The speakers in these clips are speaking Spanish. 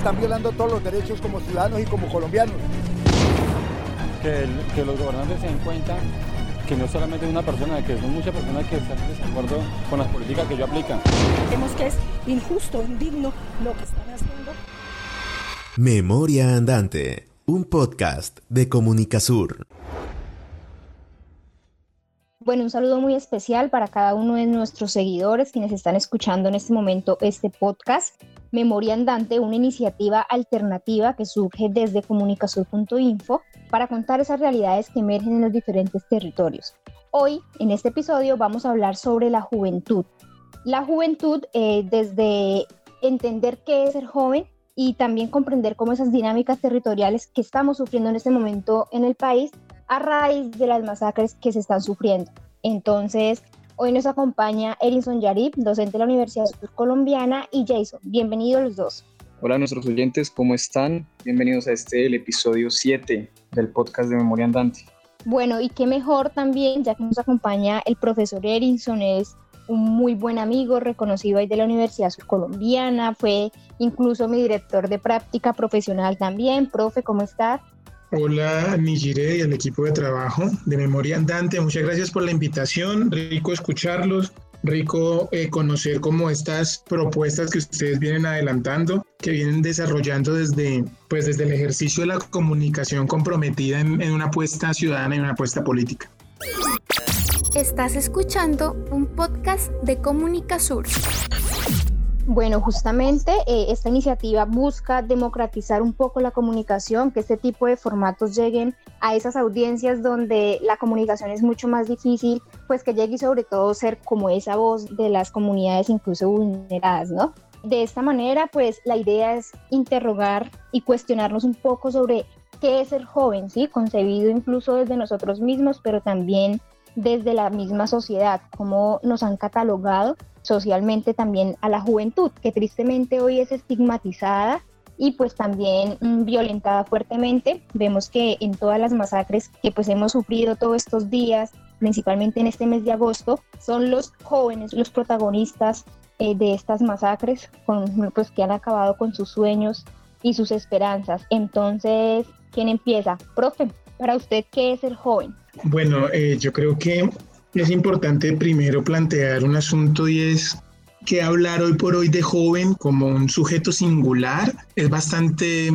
están violando todos los derechos como ciudadanos y como colombianos. Que, que los gobernantes se den cuenta que no solamente una persona, que son muchas personas que están en desacuerdo con las políticas que ellos aplican. Vemos que es injusto, indigno lo que están haciendo. Memoria Andante, un podcast de Comunicasur. Bueno, un saludo muy especial para cada uno de nuestros seguidores quienes están escuchando en este momento este podcast. Memoria Andante, una iniciativa alternativa que surge desde comunicasur.info para contar esas realidades que emergen en los diferentes territorios. Hoy, en este episodio, vamos a hablar sobre la juventud. La juventud eh, desde entender qué es ser joven y también comprender cómo esas dinámicas territoriales que estamos sufriendo en este momento en el país a raíz de las masacres que se están sufriendo. Entonces, hoy nos acompaña Erinson Yarib, docente de la Universidad Colombiana, y Jason. Bienvenidos los dos. Hola a nuestros oyentes, ¿cómo están? Bienvenidos a este, el episodio 7 del podcast de Memoria Andante. Bueno, y qué mejor también, ya que nos acompaña el profesor Erinson, es un muy buen amigo, reconocido ahí de la Universidad Colombiana, fue incluso mi director de práctica profesional también. Profe, ¿cómo estás? Hola Nijire y al equipo de trabajo de Memoria Andante, muchas gracias por la invitación, rico escucharlos, rico eh, conocer cómo estas propuestas que ustedes vienen adelantando, que vienen desarrollando desde, pues, desde el ejercicio de la comunicación comprometida en, una apuesta ciudadana y una apuesta política. Estás escuchando un podcast de Comunicasur. Bueno, justamente eh, esta iniciativa busca democratizar un poco la comunicación, que este tipo de formatos lleguen a esas audiencias donde la comunicación es mucho más difícil, pues que llegue y sobre todo ser como esa voz de las comunidades incluso vulneradas, ¿no? De esta manera, pues la idea es interrogar y cuestionarnos un poco sobre qué es ser joven, ¿sí? Concebido incluso desde nosotros mismos, pero también desde la misma sociedad, cómo nos han catalogado socialmente también a la juventud, que tristemente hoy es estigmatizada y pues también mm, violentada fuertemente. Vemos que en todas las masacres que pues hemos sufrido todos estos días, principalmente en este mes de agosto, son los jóvenes los protagonistas eh, de estas masacres, con, pues que han acabado con sus sueños y sus esperanzas. Entonces, ¿quién empieza? Profe, para usted, ¿qué es el joven? Bueno, eh, yo creo que es importante primero plantear un asunto y es que hablar hoy por hoy de joven como un sujeto singular es bastante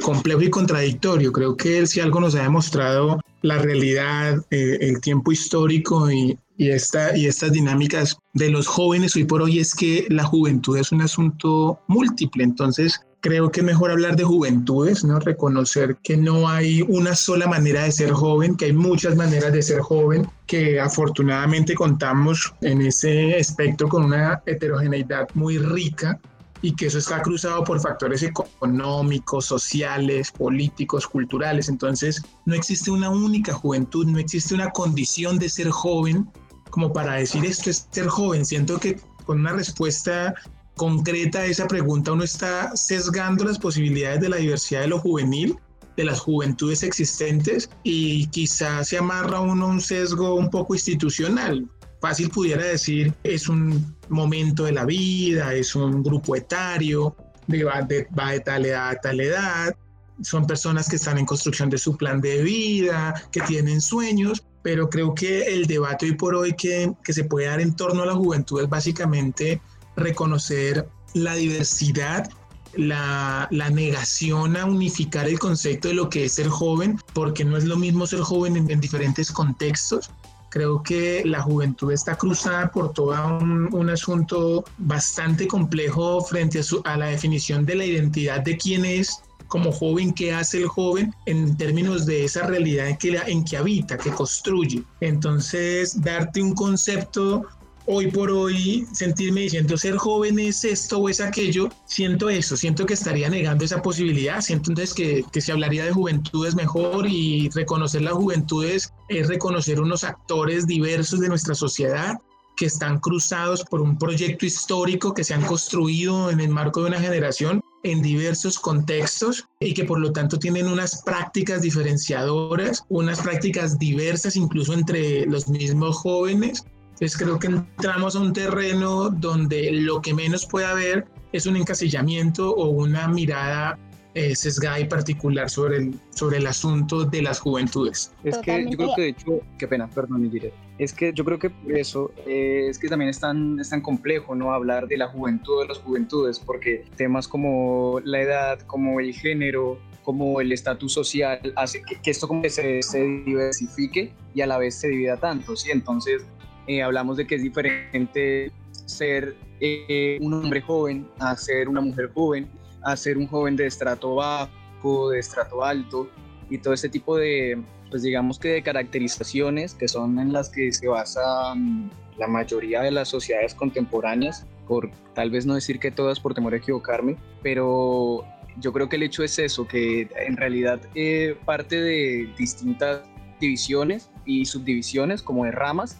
complejo y contradictorio. Creo que si algo nos ha demostrado la realidad, eh, el tiempo histórico y, y, y estas dinámicas de los jóvenes hoy por hoy es que la juventud es un asunto múltiple. Entonces, creo que es mejor hablar de juventudes, ¿no? Reconocer que no hay una sola manera de ser joven, que hay muchas maneras de ser joven, que afortunadamente contamos en ese espectro con una heterogeneidad muy rica y que eso está cruzado por factores económicos, sociales, políticos, culturales. Entonces, no existe una única juventud, no existe una condición de ser joven como para decir esto es ser joven. Siento que con una respuesta concreta esa pregunta, uno está sesgando las posibilidades de la diversidad de lo juvenil, de las juventudes existentes y quizás se amarra uno un sesgo un poco institucional. Fácil pudiera decir, es un momento de la vida, es un grupo etario, va de, va de tal edad a tal edad, son personas que están en construcción de su plan de vida, que tienen sueños, pero creo que el debate hoy por hoy que, que se puede dar en torno a la juventud es básicamente reconocer la diversidad, la, negación a unificar el concepto de lo que es ser joven, porque no es lo mismo ser joven en, diferentes contextos. Creo que la juventud está cruzada por todo un, asunto bastante complejo frente a, la definición de la identidad de quién es como joven, qué hace el joven en términos de esa realidad en que habita, que construye. Entonces, darte un concepto hoy por hoy sentirme diciendo ser joven es esto o es aquello, siento eso, siento que estaría negando esa posibilidad, siento entonces que, que se hablaría de juventudes mejor y reconocer las juventudes es reconocer unos actores diversos de nuestra sociedad que están cruzados por un proyecto histórico que se han construido en el marco de una generación en diversos contextos y que por lo tanto tienen unas prácticas diferenciadoras, unas prácticas diversas incluso entre los mismos jóvenes Entonces creo que entramos a un terreno donde lo que menos puede haber es un encasillamiento o una mirada eh, sesgada y particular sobre el, sobre el asunto de las juventudes. Es que yo creo que de hecho, qué pena, perdón, diré. Es que yo creo que por eso eh, es que también es tan, es tan complejo no hablar de la juventud de las juventudes, porque temas como la edad, como el género, como el estatus social hace que, esto como que se, se, diversifique y a la vez se divida tanto, ¿sí? Entonces eh, hablamos de que es diferente ser eh, un hombre joven a ser una mujer joven, a ser un joven de estrato bajo, de estrato alto y todo ese tipo de, pues digamos que de caracterizaciones que son en las que se basan la mayoría de las sociedades contemporáneas, por tal vez no decir que todas por temor a equivocarme, pero yo creo que el hecho es eso, que en realidad eh, parte de distintas divisiones y subdivisiones como de ramas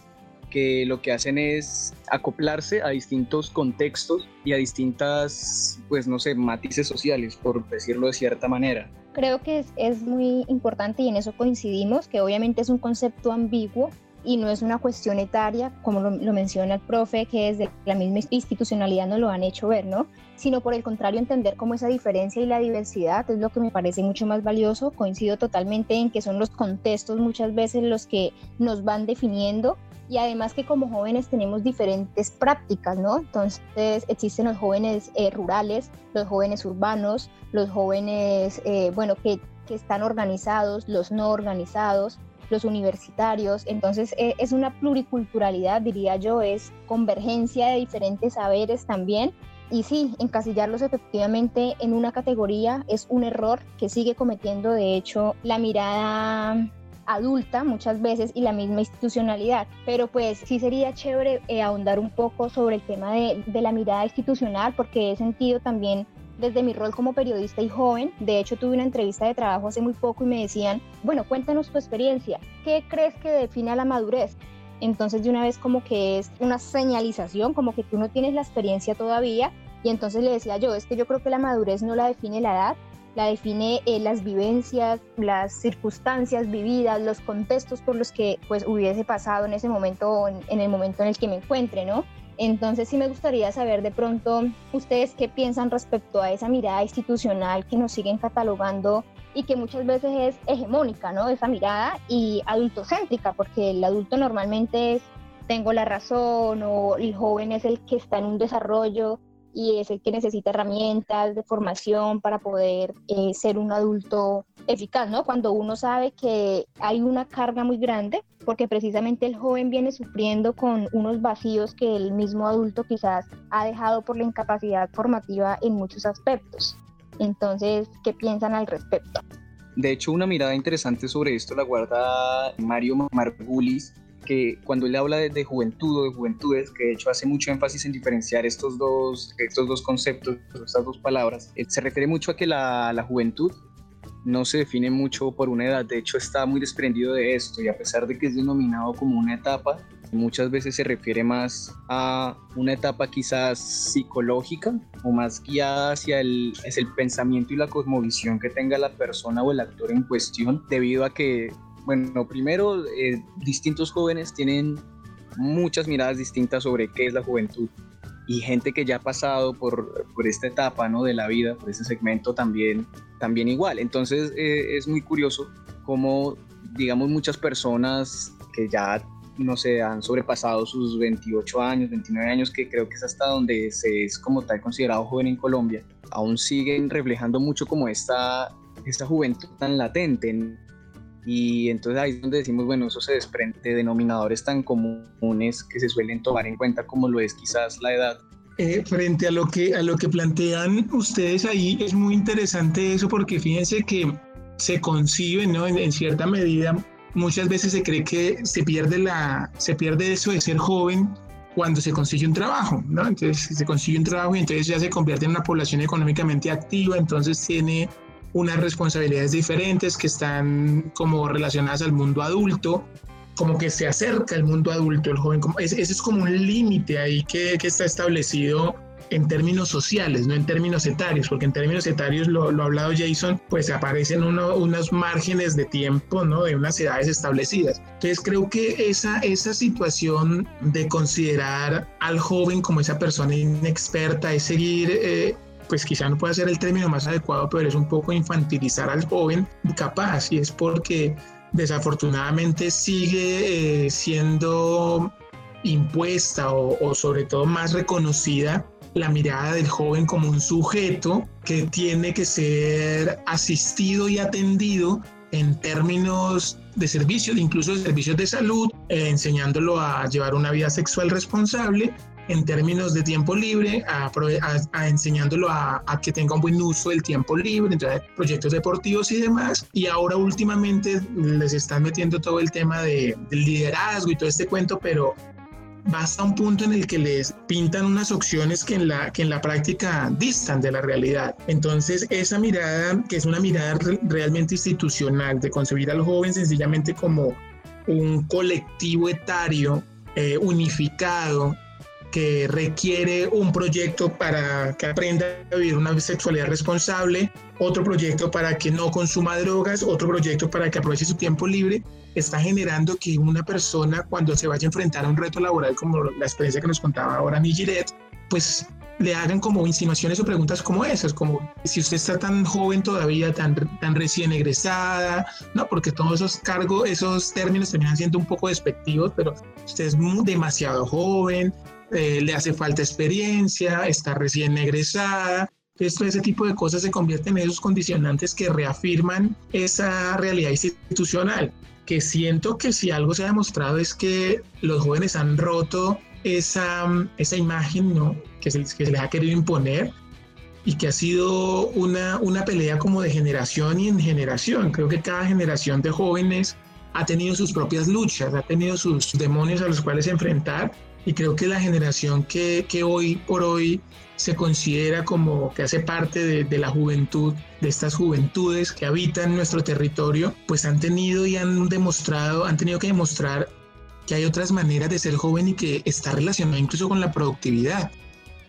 que lo que hacen es acoplarse a distintos contextos y a distintas, pues no sé, matices sociales, por decirlo de cierta manera. Creo que es, es muy importante y en eso coincidimos, que obviamente es un concepto ambiguo y no es una cuestión etaria, como lo, menciona el profe, que desde la misma institucionalidad nos lo han hecho ver, ¿no? Sino por el contrario, entender cómo esa diferencia y la diversidad es lo que me parece mucho más valioso. Coincido totalmente en que son los contextos muchas veces los que nos van definiendo y además que como jóvenes tenemos diferentes prácticas, ¿no? Entonces existen los jóvenes eh, rurales, los jóvenes urbanos, los jóvenes, eh, bueno, que, que están organizados, los no organizados, los universitarios. Entonces eh, es una pluriculturalidad, diría yo, es convergencia de diferentes saberes también. Y sí, encasillarlos efectivamente en una categoría es un error que sigue cometiendo, de hecho, la mirada adulta muchas veces y la misma institucionalidad. Pero pues sí sería chévere eh, ahondar un poco sobre el tema de, de la mirada institucional porque he sentido también desde mi rol como periodista y joven. De hecho, tuve una entrevista de trabajo hace muy poco y me decían, bueno, cuéntanos tu experiencia. ¿Qué crees que define la madurez? Entonces, de una vez como que es una señalización, como que tú no tienes la experiencia todavía. Y entonces le decía yo, es que yo creo que la madurez no la define la edad, la define eh, las vivencias, las circunstancias vividas, los contextos por los que pues hubiese pasado en ese momento en, en el momento en el que me encuentre, ¿no? Entonces sí me gustaría saber de pronto ustedes qué piensan respecto a esa mirada institucional que nos siguen catalogando y que muchas veces es hegemónica, ¿no? Esa mirada y adultocéntrica, porque el adulto normalmente es tengo la razón o el joven es el que está en un desarrollo y es el que necesita herramientas de formación para poder eh, ser un adulto eficaz, ¿no? Cuando uno sabe que hay una carga muy grande, porque precisamente el joven viene sufriendo con unos vacíos que el mismo adulto quizás ha dejado por la incapacidad formativa en muchos aspectos. Entonces, ¿qué piensan al respecto? De hecho, una mirada interesante sobre esto la guarda Mario Margulis que cuando él habla de, juventud o de juventudes, que de hecho hace mucho énfasis en diferenciar estos dos, estos dos conceptos, estas dos palabras, eh, se refiere mucho a que la, la juventud no se define mucho por una edad, de hecho está muy desprendido de esto y a pesar de que es denominado como una etapa, muchas veces se refiere más a una etapa quizás psicológica o más guiada hacia el, es el pensamiento y la cosmovisión que tenga la persona o el actor en cuestión, debido a que bueno, primero, eh, distintos jóvenes tienen muchas miradas distintas sobre qué es la juventud y gente que ya ha pasado por, por esta etapa ¿no? de la vida, por ese segmento también, también igual. Entonces eh, es muy curioso cómo, digamos, muchas personas que ya, no sé, han sobrepasado sus 28 años, 29 años, que creo que es hasta donde se es como tal considerado joven en Colombia, aún siguen reflejando mucho como esta, esta juventud tan latente y entonces ahí es donde decimos, bueno, eso se desprende de denominadores tan comunes que se suelen tomar en cuenta como lo es quizás la edad. Eh, frente a lo, que, a lo que plantean ustedes ahí, es muy interesante eso porque fíjense que se concibe, ¿no? En, cierta medida, muchas veces se cree que se pierde, la, se pierde eso de ser joven cuando se consigue un trabajo, ¿no? Entonces se consigue un trabajo y entonces ya se convierte en una población económicamente activa, entonces tiene unas responsabilidades diferentes que están como relacionadas al mundo adulto, como que se acerca al mundo adulto, el joven, como, ese, es como un límite ahí que, que, está establecido en términos sociales, no en términos etarios, porque en términos etarios, lo, lo ha hablado Jason, pues aparecen uno, unos márgenes de tiempo, ¿no? De unas edades establecidas. Entonces creo que esa, esa situación de considerar al joven como esa persona inexperta es seguir... Eh, pues quizá no pueda ser el término más adecuado, pero es un poco infantilizar al joven capaz y es porque desafortunadamente sigue eh, siendo impuesta o, sobre todo más reconocida la mirada del joven como un sujeto que tiene que ser asistido y atendido en términos de servicios, incluso de servicios de salud, eh, enseñándolo a llevar una vida sexual responsable, en términos de tiempo libre, a, enseñándolo a, que tenga un buen uso del tiempo libre, entre proyectos deportivos y demás. Y ahora últimamente les están metiendo todo el tema de, liderazgo y todo este cuento, pero basta un punto en el que les pintan unas opciones que en la, que en la práctica distan de la realidad. Entonces, esa mirada, que es una mirada realmente institucional, de concebir al joven sencillamente como un colectivo etario eh, unificado que requiere un proyecto para que aprenda a vivir una sexualidad responsable, otro proyecto para que no consuma drogas, otro proyecto para que aproveche su tiempo libre, está generando que una persona cuando se vaya a enfrentar a un reto laboral como la experiencia que nos contaba ahora Nigiret, pues le hagan como insinuaciones o preguntas como esas, como si usted está tan joven todavía, tan, tan recién egresada, no, porque todos esos cargos, esos términos terminan siendo un poco despectivos, pero usted es demasiado joven, eh, le hace falta experiencia, está recién egresada. Esto, ese tipo de cosas se convierten en esos condicionantes que reafirman esa realidad institucional, que siento que si algo se ha demostrado es que los jóvenes han roto esa, esa imagen ¿no? que, se, que se les ha querido imponer y que ha sido una, una pelea como de generación y en generación. Creo que cada generación de jóvenes ha tenido sus propias luchas, ha tenido sus demonios a los cuales enfrentar y creo que la generación que, que hoy por hoy se considera como que hace parte de, de, la juventud, de estas juventudes que habitan nuestro territorio, pues han tenido y han demostrado, han tenido que demostrar que hay otras maneras de ser joven y que está relacionado incluso con la productividad,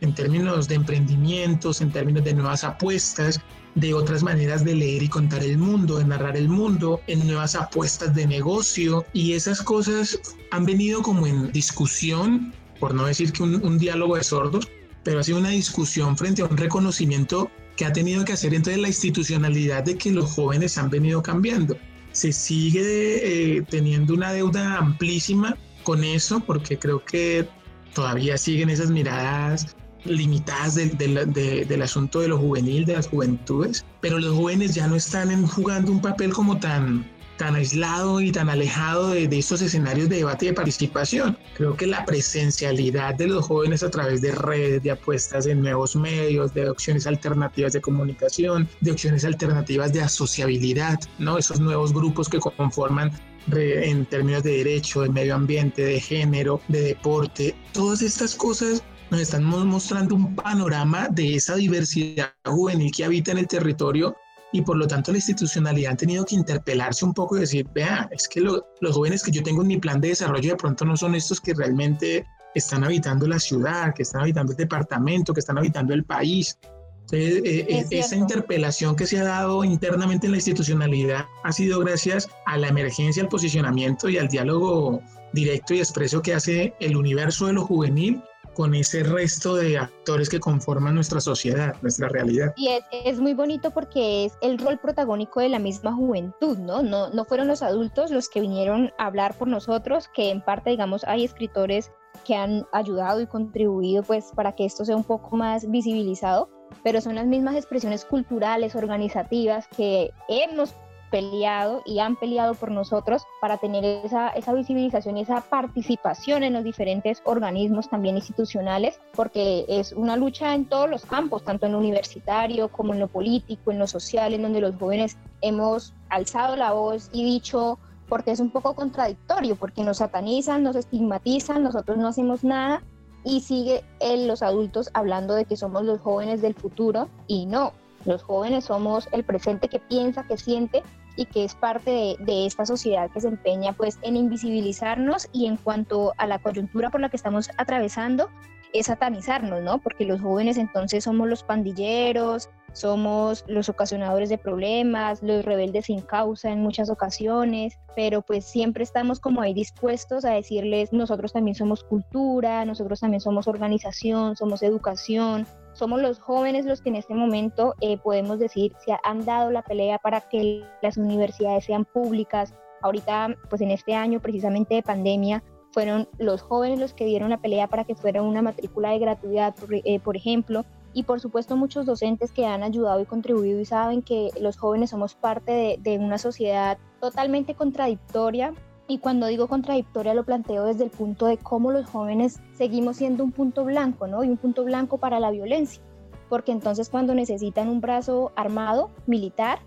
en términos de emprendimientos, en términos de nuevas apuestas, de otras maneras de leer y contar el mundo, de narrar el mundo, en nuevas apuestas de negocio y esas cosas han venido como en discusión, por no decir que un, diálogo de sordos, pero ha sido una discusión frente a un reconocimiento que ha tenido que hacer entonces la institucionalidad de que los jóvenes han venido cambiando. Se sigue eh, teniendo una deuda amplísima con eso porque creo que todavía siguen esas miradas limitadas del asunto de lo juvenil, de las juventudes, pero los jóvenes ya no están jugando un papel como tan, tan aislado y tan alejado de, de, estos escenarios de debate y de participación. Creo que la presencialidad de los jóvenes a través de redes, de apuestas en nuevos medios, de opciones alternativas de comunicación, de opciones alternativas de asociabilidad, ¿no? Esos nuevos grupos que conforman en términos de derecho, de medio ambiente, de género, de deporte, todas estas cosas nos están mostrando un panorama de esa diversidad juvenil que habita en el territorio y por lo tanto la institucionalidad ha tenido que interpelarse un poco y decir, vea, es que los jóvenes que yo tengo en mi plan de desarrollo de pronto no son estos que realmente están habitando la ciudad, que están habitando el departamento, que están habitando el país. Entonces, eh, eh, esa interpelación que se ha dado internamente en la institucionalidad ha sido gracias a la emergencia, al posicionamiento y al diálogo directo y expreso que hace el universo de lo juvenil con ese resto de actores que conforman nuestra sociedad, nuestra realidad. Y es, es, muy bonito porque es el rol protagónico de la misma juventud, ¿no? ¿no? No fueron los adultos los que vinieron a hablar por nosotros, que en parte, digamos, hay escritores que han ayudado y contribuido pues para que esto sea un poco más visibilizado, pero son las mismas expresiones culturales, organizativas que hemos peleado y han peleado por nosotros para tener esa, esa visibilización y esa participación en los diferentes organismos también institucionales, porque es una lucha en todos los campos, tanto en lo universitario como en lo político, en lo social, en donde los jóvenes hemos alzado la voz y dicho porque es un poco contradictorio, porque nos satanizan, nos estigmatizan, nosotros no hacemos nada y sigue él, los adultos hablando de que somos los jóvenes del futuro y no, los jóvenes somos el presente que piensa, que siente y que es parte de, esta sociedad que se empeña pues en invisibilizarnos y en cuanto a la coyuntura por la que estamos atravesando, es satanizarnos, ¿no? Porque los jóvenes entonces somos los pandilleros, somos los ocasionadores de problemas, los rebeldes sin causa en muchas ocasiones, pero pues siempre estamos como ahí dispuestos a decirles, nosotros también somos cultura, nosotros también somos organización, somos educación, somos los jóvenes los que en este momento eh, podemos decir se han dado la pelea para que las universidades sean públicas. Ahorita, pues en este año precisamente de pandemia, fueron los jóvenes los que dieron la pelea para que fuera una matrícula de gratuidad, por, eh, por ejemplo, y por supuesto muchos docentes que han ayudado y contribuido y saben que los jóvenes somos parte de, de una sociedad totalmente contradictoria y cuando digo contradictoria lo planteo desde el punto de cómo los jóvenes seguimos siendo un punto blanco, ¿no? Y un punto blanco para la violencia. Porque entonces cuando necesitan un brazo armado, militar,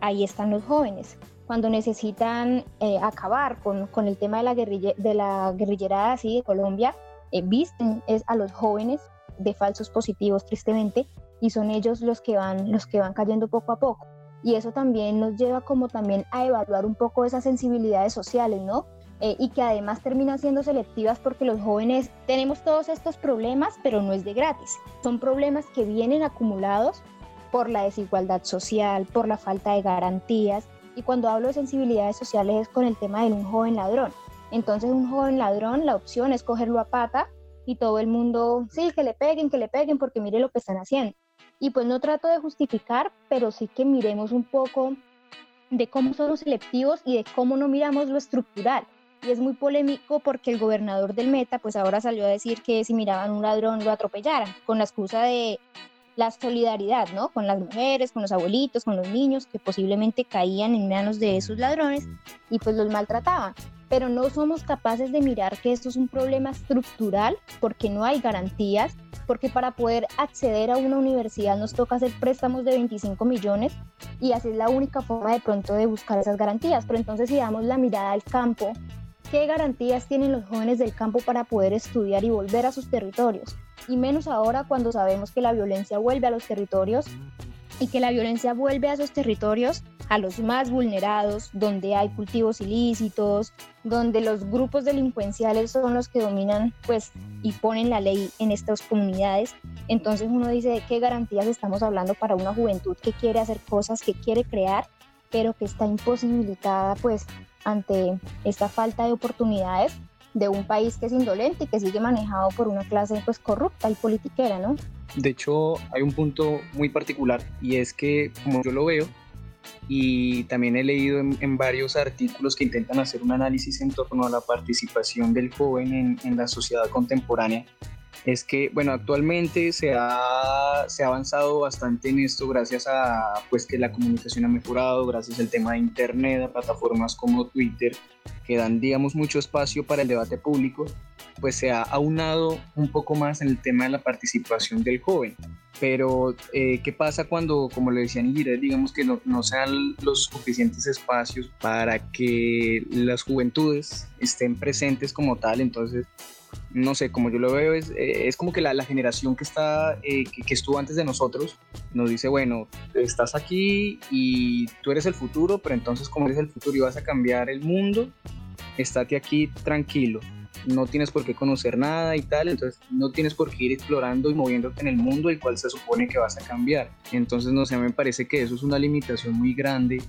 ahí están los jóvenes. Cuando necesitan eh, acabar con, con, el tema de la, guerrilla, de la guerrillerada así de Colombia, eh, visten es a los jóvenes de falsos positivos, tristemente, y son ellos los que van, los que van cayendo poco a poco y eso también nos lleva como también a evaluar un poco esas sensibilidades sociales, ¿no? Eh, y que además terminan siendo selectivas porque los jóvenes tenemos todos estos problemas, pero no es de gratis. Son problemas que vienen acumulados por la desigualdad social, por la falta de garantías. Y cuando hablo de sensibilidades sociales es con el tema de un joven ladrón. Entonces un joven ladrón, la opción es cogerlo a pata y todo el mundo, sí, que le peguen, que le peguen, porque mire lo que están haciendo. Y pues no trato de justificar, pero sí que miremos un poco de cómo son los selectivos y de cómo no miramos lo estructural. Y es muy polémico porque el gobernador del Meta pues ahora salió a decir que si miraban un ladrón lo atropellaran, con la excusa de la solidaridad, ¿no? Con las mujeres, con los abuelitos, con los niños que posiblemente caían en manos de esos ladrones y pues los maltrataban. Pero no somos capaces de mirar que esto es un problema estructural porque no hay garantías porque para poder acceder a una universidad nos toca hacer préstamos de 25 millones y así es la única forma de pronto de buscar esas garantías. Pero entonces si damos la mirada al campo, ¿qué garantías tienen los jóvenes del campo para poder estudiar y volver a sus territorios? Y menos ahora cuando sabemos que la violencia vuelve a los territorios y que la violencia vuelve a esos territorios a los más vulnerados, donde hay cultivos ilícitos, donde los grupos delincuenciales son los que dominan pues y ponen la ley en estas comunidades. Entonces uno dice de qué garantías estamos hablando para una juventud que quiere hacer cosas, que quiere crear, pero que está imposibilitada pues ante esta falta de oportunidades de un país que es indolente y que sigue manejado por una clase pues corrupta y politiquera, ¿no? De hecho, hay un punto muy particular y es que, como yo lo veo, y también he leído en, varios artículos que intentan hacer un análisis en torno a la participación del joven en, en la sociedad contemporánea, es que, bueno, actualmente se ha, se ha avanzado bastante en esto gracias a pues que la comunicación ha mejorado, gracias al tema de Internet, a plataformas como Twitter, que dan, digamos, mucho espacio para el debate público, pues se ha aunado un poco más en el tema de la participación del joven. Pero, eh, ¿qué pasa cuando, como le decía Nigiré, digamos que no, no sean los suficientes espacios para que las juventudes estén presentes como tal? Entonces, no sé, como yo lo veo, es, eh, es como que la, generación que, está, eh, que, que, estuvo antes de nosotros nos dice, bueno, estás aquí y tú eres el futuro, pero entonces como eres el futuro y vas a cambiar el mundo, estate aquí tranquilo. No tienes por qué conocer nada y tal, entonces no tienes por qué ir explorando y moviéndote en el mundo el cual se supone que vas a cambiar. Entonces, no sé, me parece que eso es una limitación muy grande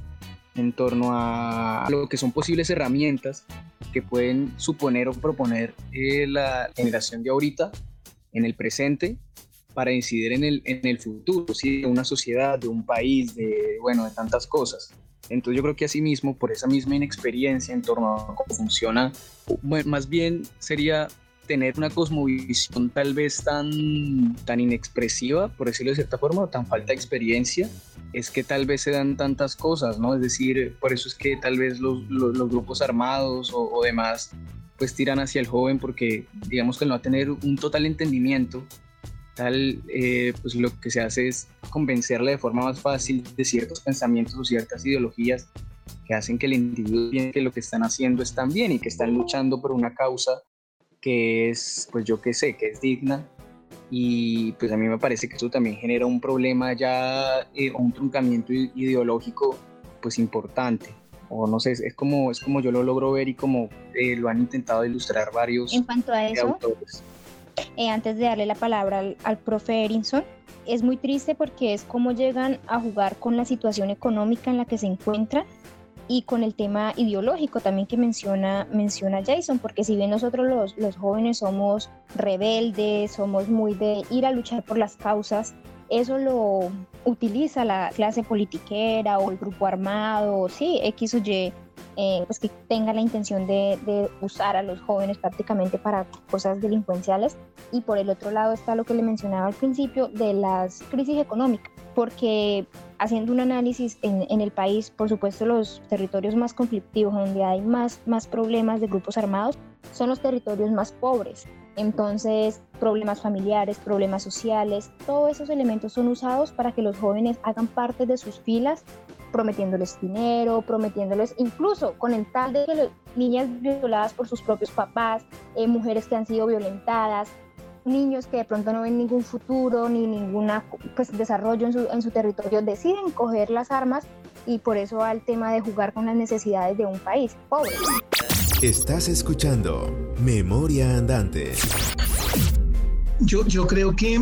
en torno a lo que son posibles herramientas que pueden suponer o proponer eh, la generación de ahorita en el presente para incidir en el, en el futuro, ¿sí? de una sociedad, de un país, de, bueno, de tantas cosas. Entonces yo creo que asimismo, por esa misma inexperiencia en torno a cómo funciona, más bien sería tener una cosmovisión tal vez tan, tan inexpresiva, por decirlo de cierta forma, o tan falta de experiencia, es que tal vez se dan tantas cosas, ¿no? Es decir, por eso es que tal vez los, los, los grupos armados o, o, demás pues tiran hacia el joven porque digamos que no va a tener un total entendimiento, tal, eh, pues lo que se hace es convencerle de forma más fácil de ciertos pensamientos o ciertas ideologías que hacen que el individuo piense que lo que están haciendo es tan bien y que están luchando por una causa que es, pues yo qué sé, que es digna. Y pues a mí me parece que eso también genera un problema ya, eh, un truncamiento ideológico pues importante. O no sé, es como, es como yo lo logro ver y como eh, lo han intentado ilustrar varios en cuanto a eso, autores. Eh, antes de darle la palabra al, al profe Erinson, es muy triste porque es como llegan a jugar con la situación económica en la que se encuentran y con el tema ideológico también que menciona, menciona Jason, porque si bien nosotros los, los jóvenes somos rebeldes, somos muy de ir a luchar por las causas, eso lo utiliza la clase politiquera o el grupo armado, sí, X o Y, eh, pues que tenga la intención de, de, usar a los jóvenes prácticamente para cosas delincuenciales. Y por el otro lado está lo que le mencionaba al principio de las crisis económicas, porque haciendo un análisis en, en el país, por supuesto los territorios más conflictivos, donde hay más, más problemas de grupos armados, son los territorios más pobres. Entonces, problemas familiares, problemas sociales, todos esos elementos son usados para que los jóvenes hagan parte de sus filas, prometiéndoles dinero, prometiéndoles incluso con el tal de que niñas violadas por sus propios papás, eh, mujeres que han sido violentadas, niños que de pronto no ven ningún futuro ni ningún pues, desarrollo en su, en su territorio, deciden coger las armas y por eso va el tema de jugar con las necesidades de un país pobre. Estás escuchando Memoria Andante. Yo, yo creo que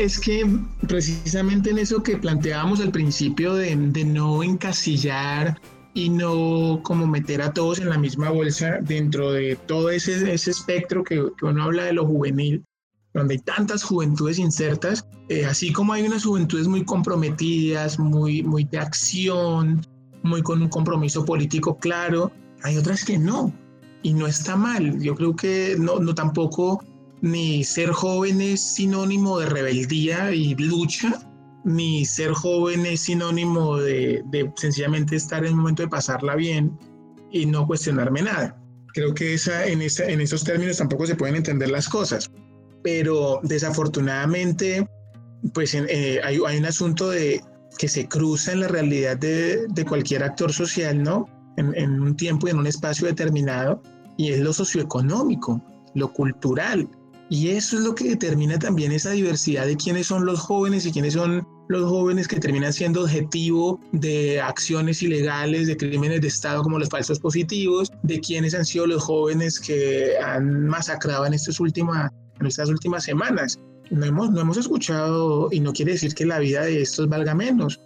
es que precisamente en eso que planteábamos al principio de, no encasillar y no como meter a todos en la misma bolsa dentro de todo ese, ese espectro que, que uno habla de lo juvenil, donde hay tantas juventudes insertas, eh, así como hay unas juventudes muy comprometidas, muy, muy de acción, muy con un compromiso político claro, hay otras que no, y no está mal. Yo creo que no, no tampoco ni ser joven es sinónimo de rebeldía y lucha, ni ser joven es sinónimo de, de sencillamente estar en el momento de pasarla bien y no cuestionarme nada. Creo que esa, en, esa, en esos términos tampoco se pueden entender las cosas pero desafortunadamente pues eh, hay, hay, un asunto de que se cruza en la realidad de, de cualquier actor social, ¿no? En, en, un tiempo y en un espacio determinado, y es lo socioeconómico, lo cultural. Y eso es lo que determina también esa diversidad de quiénes son los jóvenes y quiénes son los jóvenes que terminan siendo objetivo de acciones ilegales, de crímenes de Estado como los falsos positivos, de quiénes han sido los jóvenes que han masacrado en estas últimas en estas últimas semanas. No hemos, no hemos escuchado, y no quiere decir que la vida de estos valga menos,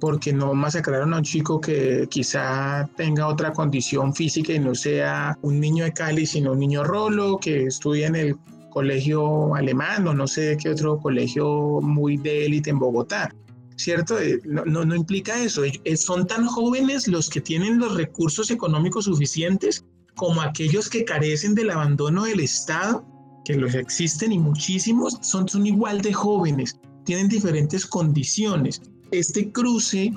porque no masacraron a un chico que quizá tenga otra condición física y no sea un niño de Cali, sino un niño rolo que estudia en el colegio alemán o no sé qué otro colegio muy de élite en Bogotá. ¿Cierto? Eh, no, no, no implica eso. Eh, son tan jóvenes los que tienen los recursos económicos suficientes como aquellos que carecen del abandono del Estado que los existen y muchísimos, son, son igual de jóvenes, tienen diferentes condiciones. Este cruce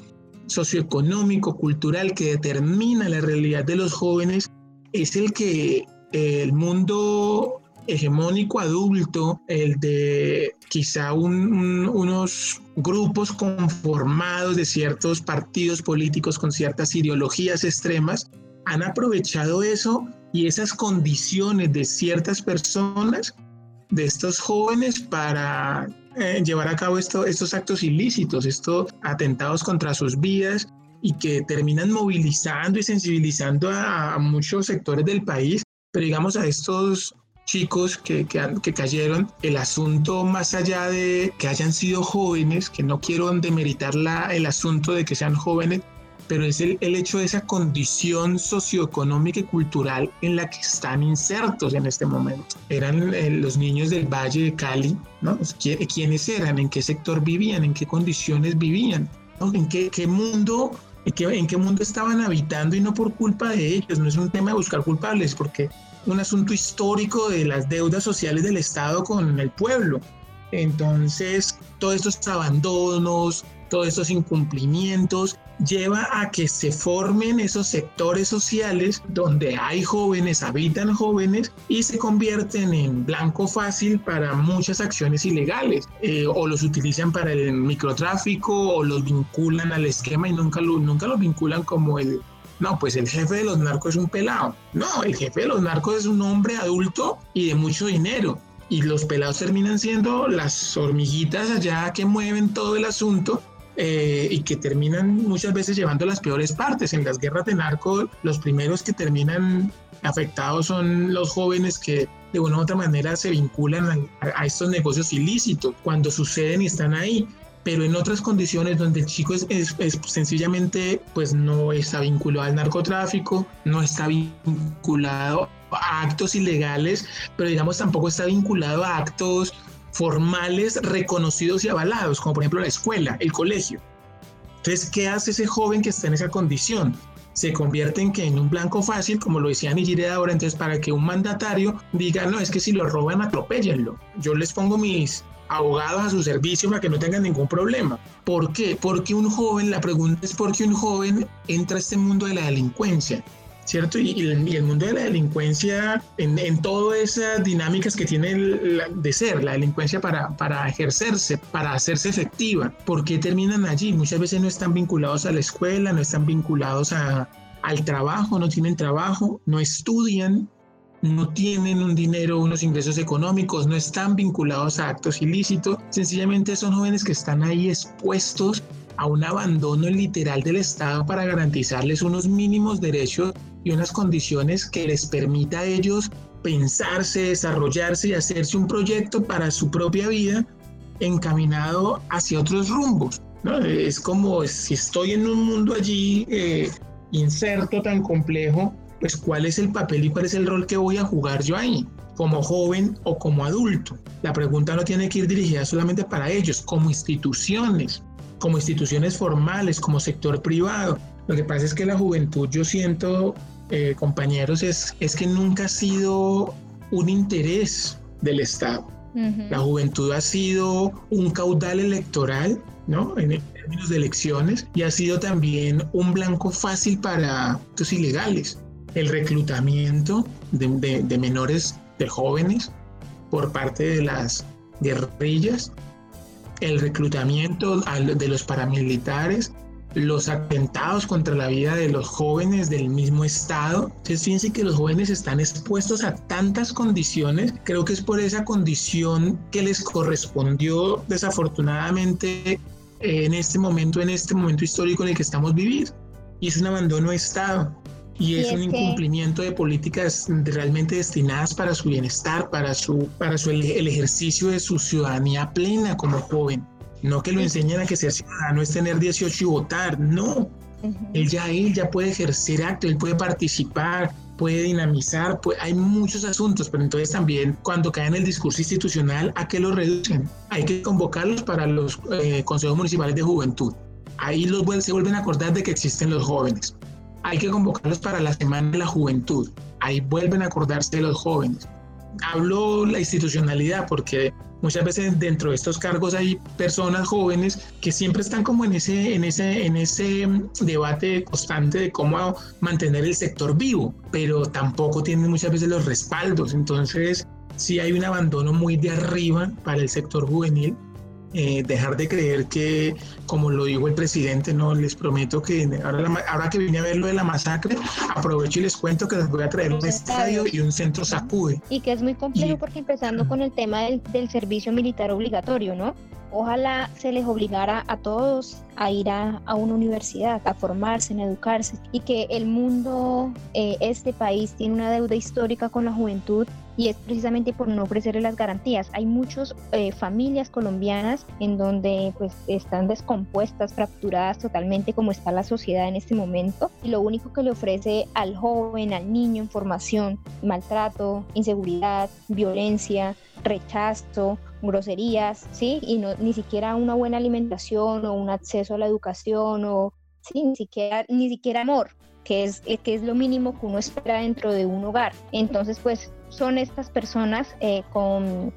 socioeconómico, cultural que determina la realidad de los jóvenes es el que el mundo hegemónico adulto, el de quizá un, un, unos grupos conformados de ciertos partidos políticos con ciertas ideologías extremas, han aprovechado eso y esas condiciones de ciertas personas, de estos jóvenes, para eh, llevar a cabo esto, estos actos ilícitos, estos atentados contra sus vidas y que terminan movilizando y sensibilizando a, a muchos sectores del país, pero digamos a estos chicos que, que, que, cayeron, el asunto más allá de que hayan sido jóvenes, que no quiero demeritar la, el asunto de que sean jóvenes, pero es el, el, hecho de esa condición socioeconómica y cultural en la que están insertos en este momento. Eran eh, los niños del Valle de Cali, ¿no? ¿Quiénes eran? ¿En qué sector vivían? ¿En qué condiciones vivían? ¿no? ¿En qué, qué mundo ¿En qué, ¿En qué mundo estaban habitando y no por culpa de ellos? No es un tema de buscar culpables, porque un asunto histórico de las deudas sociales del Estado con el pueblo. Entonces, todos estos abandonos, todos estos incumplimientos lleva a que se formen esos sectores sociales donde hay jóvenes, habitan jóvenes y se convierten en blanco fácil para muchas acciones ilegales eh, o los utilizan para el microtráfico o los vinculan al esquema y nunca lo, nunca lo vinculan como el, no, pues el jefe de los narcos es un pelado. No, el jefe de los narcos es un hombre adulto y de mucho dinero y los pelados terminan siendo las hormiguitas allá que mueven todo el asunto eh, y que terminan muchas veces llevando las peores partes. En las guerras de narco, los primeros que terminan afectados son los jóvenes que de una u otra manera se vinculan a, estos negocios ilícitos cuando suceden y están ahí pero en otras condiciones donde el chico es, sencillamente pues no está vinculado al narcotráfico, no está vinculado a actos ilegales, pero digamos tampoco está vinculado a actos formales reconocidos y avalados, como por ejemplo la escuela, el colegio. Entonces, ¿qué hace ese joven que está en esa condición? Se convierte en que en un blanco fácil, como lo decía Nigire ahora, entonces para que un mandatario diga, no, es que si lo roban, atropéllenlo. Yo les pongo mis abogados a su servicio para que no tengan ningún problema. ¿Por qué? Porque un joven, la pregunta es por qué un joven entra a este mundo de la delincuencia. ¿Cierto? Y, el, mundo de la delincuencia, en, todas esas dinámicas que tiene de ser, la delincuencia para, para ejercerse, para hacerse efectiva, ¿por qué terminan allí? Muchas veces no están vinculados a la escuela, no están vinculados a, al trabajo, no tienen trabajo, no estudian, no tienen un dinero, unos ingresos económicos, no están vinculados a actos ilícitos, sencillamente son jóvenes que están ahí expuestos a un abandono literal del Estado para garantizarles unos mínimos derechos y unas condiciones que les permita a ellos pensarse, desarrollarse y hacerse un proyecto para su propia vida encaminado hacia otros rumbos. ¿no? Es como si estoy en un mundo allí eh, inserto tan complejo, pues cuál es el papel y cuál es el rol que voy a jugar yo ahí, como joven o como adulto. La pregunta no tiene que ir dirigida solamente para ellos, como instituciones, como instituciones formales, como sector privado. Lo que pasa es que la juventud, yo siento, eh, compañeros, es, es que nunca ha sido un interés del Estado. La juventud ha sido un caudal electoral, ¿no? En términos de elecciones, y ha sido también un blanco fácil para actos ilegales. El reclutamiento de, de menores, de jóvenes, por parte de las guerrillas, el reclutamiento de los paramilitares, los atentados contra la vida de los jóvenes del mismo estado. Entonces fíjense que los jóvenes están expuestos a tantas condiciones. Creo que es por esa condición que les correspondió desafortunadamente en este momento, en este momento histórico en el que estamos viviendo. Y es un abandono de estado. Y, es, un incumplimiento de políticas realmente destinadas para su bienestar, para, su, para su, el ejercicio de su ciudadanía plena como joven. No que lo enseñen a que ser ciudadano es tener 18 y votar, no. Él ya él ya puede ejercer acto, él puede participar, puede dinamizar, hay muchos asuntos, pero entonces también cuando cae en el discurso institucional, ¿a qué lo reducen? Hay que convocarlos para los eh, consejos municipales de juventud. Ahí los, se vuelven a acordar de que existen los jóvenes hay que convocarlos para la Semana de la Juventud. Ahí vuelven a acordarse de los jóvenes. Hablo la institucionalidad porque muchas veces dentro de estos cargos hay personas jóvenes que siempre están como en ese, en ese, en ese debate constante de cómo mantener el sector vivo, pero tampoco tienen muchas veces los respaldos. Entonces, sí hay un abandono muy de arriba para el sector juvenil eh, dejar de creer que, como lo dijo el presidente, no les prometo que ahora, ahora que vine a ver lo de la masacre, aprovecho y les cuento que les voy a traer un estadio y un centro sacude. Y que es muy complejo porque empezando con el tema del, del servicio militar obligatorio, ¿no? Ojalá se les obligara a todos a ir a, una universidad, a formarse, en educarse y que el mundo, eh, este país tiene una deuda histórica con la juventud y es precisamente por no ofrecerle las garantías. Hay muchas eh, familias colombianas en donde pues están descompuestas, fracturadas totalmente como está la sociedad en este momento y lo único que le ofrece al joven, al niño en formación, maltrato, inseguridad, violencia, rechazo, groserías, ¿sí? Y no, ni siquiera una buena alimentación o un acceso a la educación o, ¿sí? Ni siquiera, ni siquiera amor, que es, que es lo mínimo que uno espera dentro de un hogar. Entonces, pues son estas personas eh, con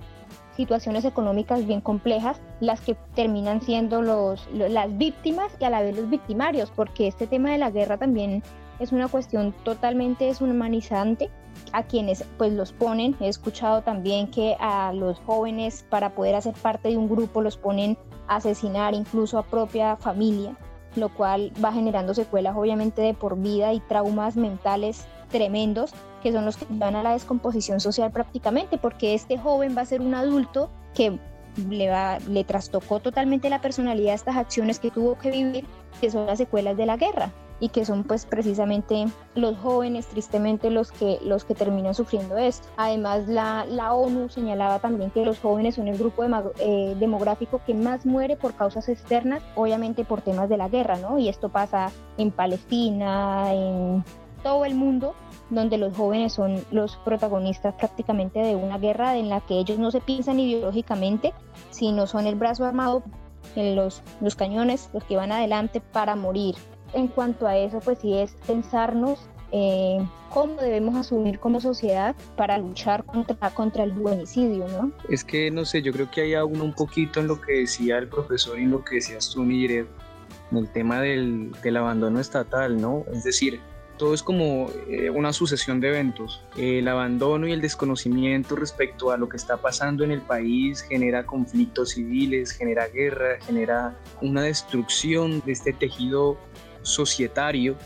situaciones económicas bien complejas las que terminan siendo los, las víctimas y a la vez los victimarios, porque este tema de la guerra también es una cuestión totalmente deshumanizante a quienes pues los ponen. He escuchado también que a los jóvenes para poder hacer parte de un grupo los ponen a asesinar incluso a propia familia, lo cual va generando secuelas obviamente de por vida y traumas mentales tremendos que son los que van a la descomposición social prácticamente porque este joven va a ser un adulto que le, va, trastocó totalmente la personalidad estas acciones que tuvo que vivir, que son las secuelas de la guerra. y que son pues precisamente los jóvenes tristemente los que, los que terminan sufriendo esto. Además la, la ONU señalaba también que los jóvenes son el grupo eh, demográfico que más muere por causas externas, obviamente por temas de la guerra, ¿no? Y esto pasa en Palestina, en todo el mundo, donde los jóvenes son los protagonistas prácticamente de una guerra en la que ellos no se piensan ideológicamente, sino son el brazo armado, los, los cañones, los que van adelante para morir en cuanto a eso, pues sí es pensarnos eh, cómo debemos asumir como sociedad para luchar contra, contra el juvenicidio, ¿no? Es que, no sé, yo creo que hay aún un poquito en lo que decía el profesor y en lo que decías tú, en el tema del, del abandono estatal, ¿no? Es decir, todo es como eh, una sucesión de eventos. El abandono y el desconocimiento respecto a lo que está pasando en el país genera conflictos civiles, genera guerra, genera una destrucción de este tejido societario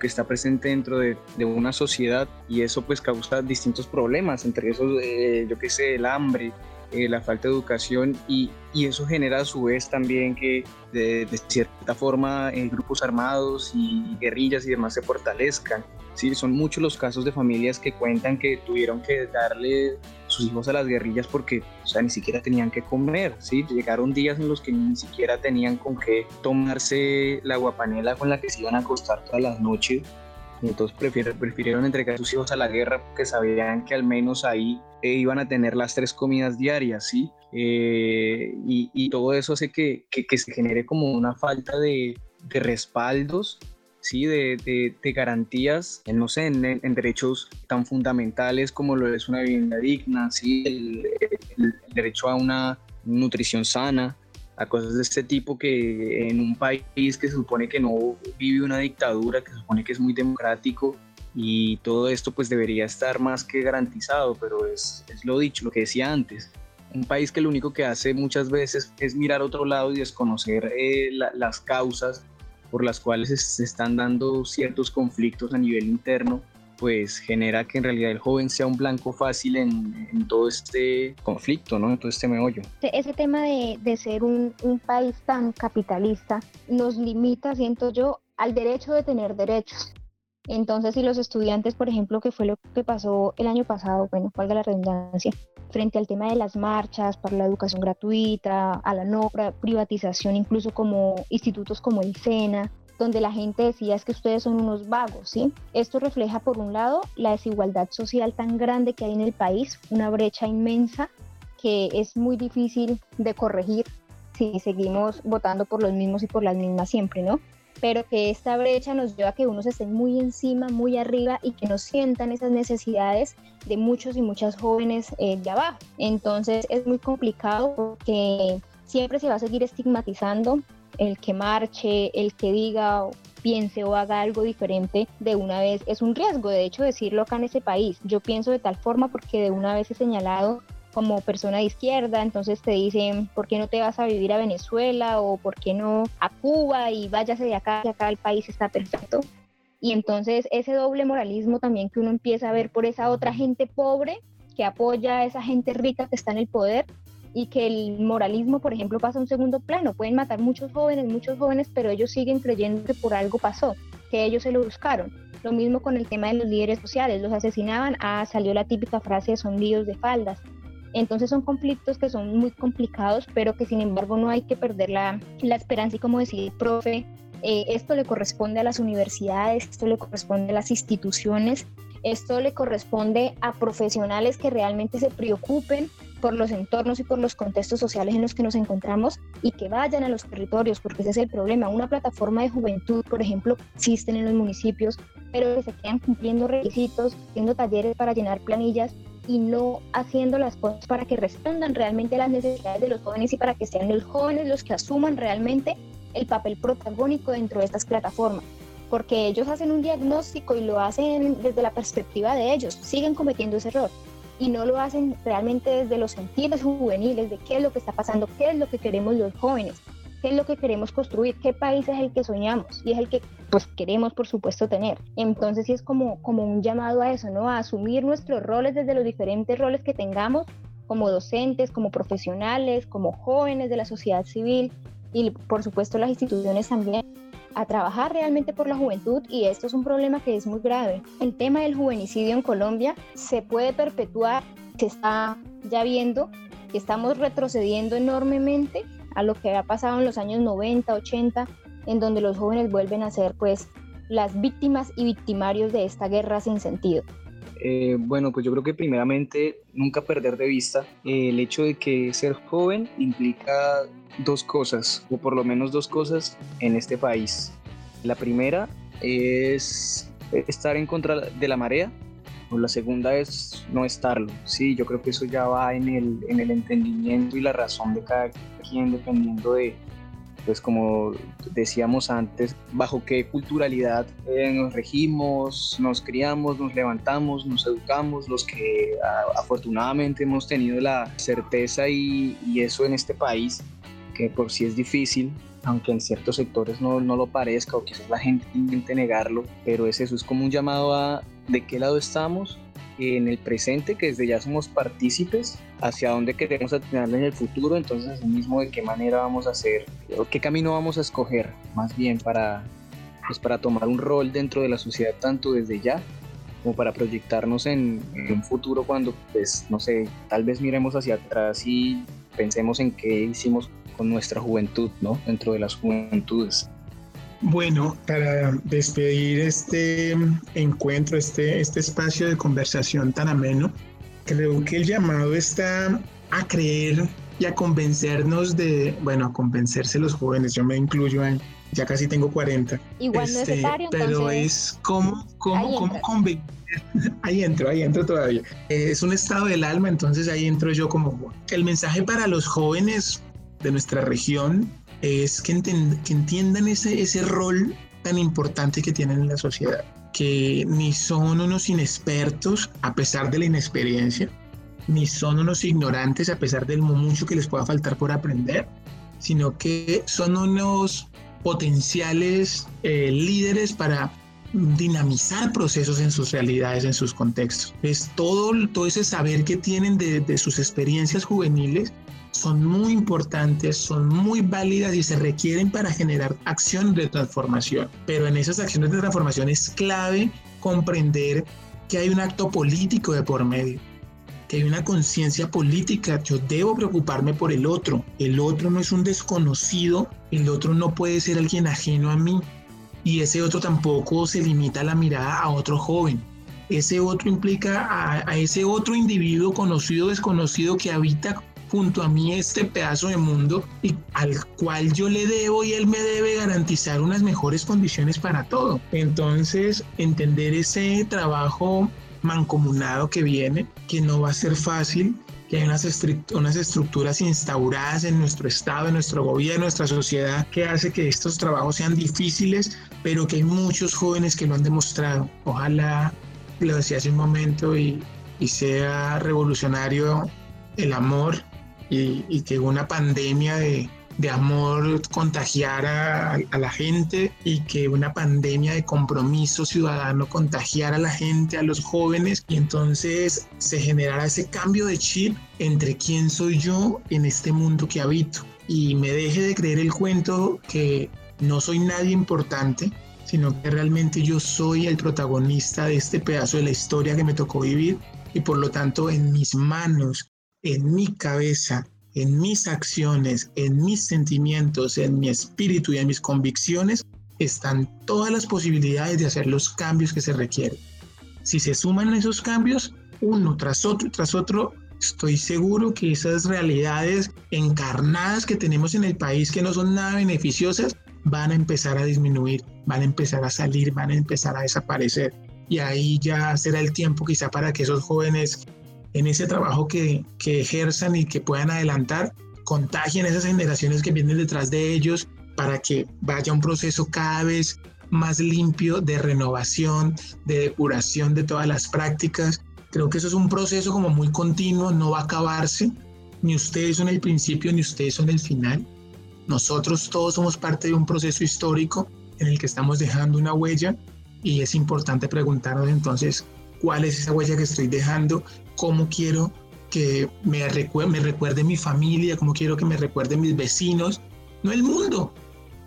que está presente dentro de, una sociedad y eso pues causa distintos problemas, entre esos, eh, yo qué sé, el hambre, eh, la falta de educación y, y, eso genera a su vez también que de, de cierta forma en grupos armados y guerrillas y demás se fortalezcan. Sí, son muchos los casos de familias que cuentan que tuvieron que darle sus hijos a las guerrillas porque, o sea, ni siquiera tenían que comer, ¿sí? Llegaron días en los que ni siquiera tenían con qué tomarse la guapanela con la que se iban a acostar todas las noches. Y entonces prefirieron, entregar a sus hijos a la guerra porque sabían que al menos ahí eh, iban a tener las tres comidas diarias, ¿sí? Eh, y, todo eso hace que, que, se genere como una falta de, de respaldos ¿sí? de, de, garantías, en, no sé, en, derechos tan fundamentales como lo es una vivienda digna, ¿sí? el, derecho a una nutrición sana, a cosas de este tipo que en un país que se supone que no vive una dictadura, que se supone que es muy democrático y todo esto pues debería estar más que garantizado, pero es, es lo dicho, lo que decía antes. Un país que lo único que hace muchas veces es mirar otro lado y desconocer eh, las causas por las cuales se están dando ciertos conflictos a nivel interno, pues genera que en realidad el joven sea un blanco fácil en, todo este conflicto, ¿no? en todo este meollo. Ese tema de, de ser un, un país tan capitalista nos limita, siento yo, al derecho de tener derechos. Entonces, si los estudiantes, por ejemplo, que fue lo que pasó el año pasado, bueno, valga la redundancia, frente al tema de las marchas para la educación gratuita, a la no privatización, incluso como institutos como el SENA, donde la gente decía es que ustedes son unos vagos, ¿sí? Esto refleja, por un lado, la desigualdad social tan grande que hay en el país, una brecha inmensa que es muy difícil de corregir si seguimos votando por los mismos y por las mismas siempre, ¿no? pero que esta brecha nos lleva a que unos estén muy encima, muy arriba y que no sientan esas necesidades de muchos y muchas jóvenes eh, de abajo. Entonces es muy complicado porque siempre se va a seguir estigmatizando el que marche, el que diga piense o haga algo diferente de una vez es un riesgo. De hecho, decirlo acá en ese país, yo pienso de tal forma porque de una vez he señalado como persona de izquierda, entonces te dicen, ¿por qué no te vas a vivir a Venezuela o por qué no a Cuba y váyase de acá, que acá el país está perfecto? Y entonces ese doble moralismo también que uno empieza a ver por esa otra gente pobre que apoya a esa gente rica que está en el poder y que el moralismo, por ejemplo, pasa a un segundo plano. Pueden matar muchos jóvenes, muchos jóvenes, pero ellos siguen creyendo que por algo pasó, que ellos se lo buscaron. Lo mismo con el tema de los líderes sociales, los asesinaban, ah, salió la típica frase son líos de faldas. Entonces son conflictos que son muy complicados, pero que sin embargo no hay que perder la, la esperanza y como decía el profe, eh, esto le corresponde a las universidades, esto le corresponde a las instituciones, esto le corresponde a profesionales que realmente se preocupen por los entornos y por los contextos sociales en los que nos encontramos y que vayan a los territorios, porque ese es el problema. Una plataforma de juventud, por ejemplo, existen en los municipios, pero que se quedan cumpliendo requisitos, haciendo talleres para llenar planillas y no haciendo las cosas para que respondan realmente a las necesidades de los jóvenes y para que sean los jóvenes los que asuman realmente el papel protagónico dentro de estas plataformas. Porque ellos hacen un diagnóstico y lo hacen desde la perspectiva de ellos, siguen cometiendo ese error y no lo hacen realmente desde los sentidos juveniles de qué es lo que está pasando, qué es lo que queremos los jóvenes qué es lo que queremos construir, qué país es el que soñamos y es el que pues queremos por supuesto tener. Entonces sí es como, como un llamado a eso, ¿no? A asumir nuestros roles desde los diferentes roles que tengamos como docentes, como profesionales, como jóvenes de la sociedad civil y por supuesto las instituciones también a trabajar realmente por la juventud y esto es un problema que es muy grave. El tema del juvenicidio en Colombia se puede perpetuar, se está ya viendo que estamos retrocediendo enormemente a lo que había pasado en los años 90, 80, en donde los jóvenes vuelven a ser pues las víctimas y victimarios de esta guerra sin sentido. Eh, bueno, pues yo creo que primeramente nunca perder de vista el hecho de que ser joven implica dos cosas, o por lo menos dos cosas en este país. La primera es estar en contra de la marea, o la segunda es no estarlo. Sí, yo creo que eso ya va en el, en el entendimiento y la razón de cada quien, dependiendo de, pues como decíamos antes, bajo qué culturalidad eh, nos regimos, nos criamos, nos levantamos, nos educamos, los que afortunadamente hemos tenido la certeza y, y, eso en este país, que por sí es difícil, aunque en ciertos sectores no, no lo parezca o quizás la gente intente negarlo, pero es eso, es como un llamado a de qué lado estamos en el presente, que desde ya somos partícipes, hacia dónde queremos atinar en el futuro, entonces mismo de qué manera vamos a hacer, o qué camino vamos a escoger, más bien para, pues para tomar un rol dentro de la sociedad, tanto desde ya como para proyectarnos en, en un futuro cuando, pues, no sé, tal vez miremos hacia atrás y pensemos en qué hicimos con nuestra juventud, ¿no? Dentro de las juventudes. Bueno, para despedir este encuentro, este, este espacio de conversación tan ameno, creo que el llamado está a creer y a convencernos de, bueno, a convencerse los jóvenes, yo me incluyo ahí, ya casi tengo 40. Igual este, Pero es como, cómo, cómo convencer. Ahí entro, ahí entro todavía. Es un estado del alma, entonces ahí entro yo como... El mensaje para los jóvenes de nuestra región es que, entiendan ese, ese rol tan importante que tienen en la sociedad, que ni son unos inexpertos a pesar de la inexperiencia, ni son unos ignorantes a pesar del mucho que les pueda faltar por aprender, sino que son unos potenciales eh, líderes para dinamizar procesos en sus realidades, en sus contextos. Es todo, todo ese saber que tienen de, de sus experiencias juveniles son muy importantes, son muy válidas y se requieren para generar acciones de transformación. Pero en esas acciones de transformación es clave comprender que hay un acto político de por medio, que hay una conciencia política. Yo debo preocuparme por el otro. El otro no es un desconocido, el otro no puede ser alguien ajeno a mí. Y ese otro tampoco se limita la mirada a otro joven. Ese otro implica a, a ese otro individuo conocido desconocido que habita junto a mí este pedazo de mundo y al cual yo le debo y él me debe garantizar unas mejores condiciones para todo. Entonces, entender ese trabajo mancomunado que viene, que no va a ser fácil, que hay unas, unas estructuras instauradas en nuestro Estado, en nuestro gobierno, en nuestra sociedad, que hace que estos trabajos sean difíciles, pero que hay muchos jóvenes que lo han demostrado. Ojalá, lo decía hace un momento, y, sea revolucionario el amor y, que una pandemia de, amor contagiara a, la gente y que una pandemia de compromiso ciudadano contagiara a la gente, a los jóvenes, y entonces se generara ese cambio de chip entre quién soy yo en este mundo que habito. Y me deje de creer el cuento que no soy nadie importante, sino que realmente yo soy el protagonista de este pedazo de la historia que me tocó vivir y por lo tanto en mis manos en mi cabeza, en mis acciones, en mis sentimientos, en mi espíritu y en mis convicciones, están todas las posibilidades de hacer los cambios que se requieren. Si se suman esos cambios, uno tras otro, tras otro, estoy seguro que esas realidades encarnadas que tenemos en el país que no son nada beneficiosas, van a empezar a disminuir, van a empezar a salir, van a empezar a desaparecer. Y ahí ya será el tiempo quizá para que esos jóvenes en ese trabajo que, que ejerzan y que puedan adelantar, contagien esas generaciones que vienen detrás de ellos para que vaya un proceso cada vez más limpio de renovación, de depuración de todas las prácticas. Creo que eso es un proceso como muy continuo, no va a acabarse. Ni ustedes son el principio, ni ustedes son el final. Nosotros todos somos parte de un proceso histórico en el que estamos dejando una huella y es importante preguntarnos entonces cuál es esa huella que estoy dejando cómo quiero que me, recuerde, me recuerde mi familia, cómo quiero que me recuerden mis vecinos, no el mundo,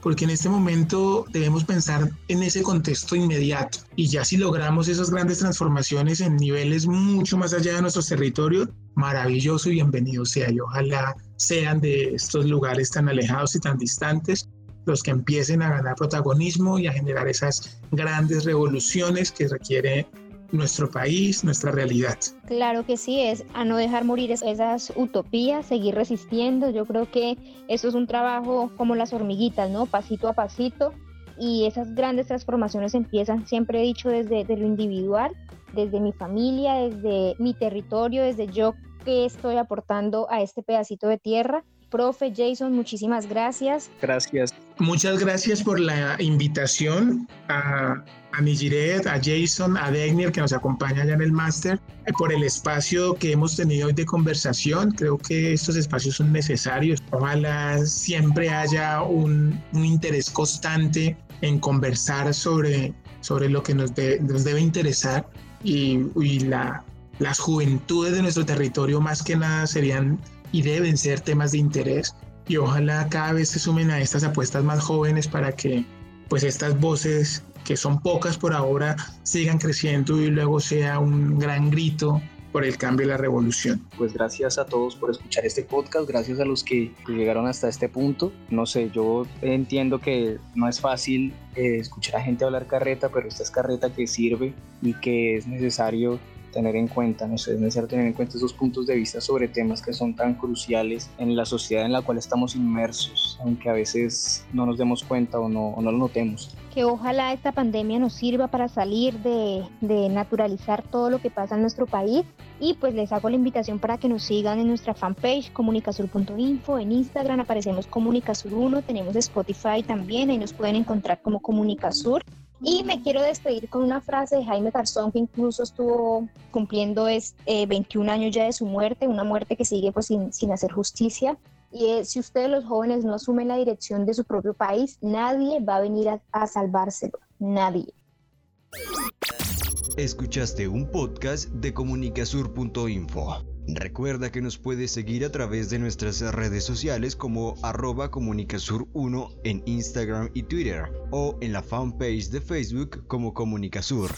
porque en este momento debemos pensar en ese contexto inmediato y ya si logramos esas grandes transformaciones en niveles mucho más allá de nuestros territorios, maravilloso y bienvenido sea. Y ojalá sean de estos lugares tan alejados y tan distantes los que empiecen a ganar protagonismo y a generar esas grandes revoluciones que requiere nuestro país, nuestra realidad. Claro que sí, es a no dejar morir esas utopías, seguir resistiendo. Yo creo que eso es un trabajo como las hormiguitas, ¿no? Pasito a pasito. Y esas grandes transformaciones empiezan, siempre he dicho, desde, desde lo individual, desde mi familia, desde mi territorio, desde yo que estoy aportando a este pedacito de tierra Profe Jason, muchísimas gracias. Gracias. Muchas gracias por la invitación a, a Nigiret, a Jason, a Degner que nos acompaña ya en el máster, eh, por el espacio que hemos tenido hoy de conversación. Creo que estos espacios son necesarios. Ojalá siempre haya un, un interés constante en conversar sobre, sobre lo que nos, nos debe interesar y, y la, las juventudes de nuestro territorio más que nada serían y deben ser temas de interés y ojalá cada vez se sumen a estas apuestas más jóvenes para que pues estas voces que son pocas por ahora sigan creciendo y luego sea un gran grito por el cambio y la revolución. Pues gracias a todos por escuchar este podcast, gracias a los que llegaron hasta este punto. No sé, yo entiendo que no es fácil eh, escuchar a gente hablar carreta, pero esta es carreta que sirve y que es necesario tener en cuenta, no sé, es necesario tener en cuenta esos puntos de vista sobre temas que son tan cruciales en la sociedad en la cual estamos inmersos, aunque a veces no nos demos cuenta o no, o no lo notemos. Que ojalá esta pandemia nos sirva para salir de, de naturalizar todo lo que pasa en nuestro país y pues les hago la invitación para que nos sigan en nuestra fanpage comunicasur.info, en Instagram aparecemos Comunicasur1, tenemos Spotify también, ahí nos pueden encontrar como Comunicasur y me quiero despedir con una frase de Jaime Garzón, que incluso estuvo cumpliendo es, 21 eh, años ya de su muerte, una muerte que sigue pues sin, sin hacer justicia. Y es, si ustedes los jóvenes no asumen la dirección de su propio país, nadie va a venir a, a salvárselo, nadie. Escuchaste un podcast de comunicasur.info. Recuerda que nos puedes seguir a través de nuestras redes sociales como arroba comunicasur1 en Instagram y Twitter o en la fanpage de Facebook como Comunicasur.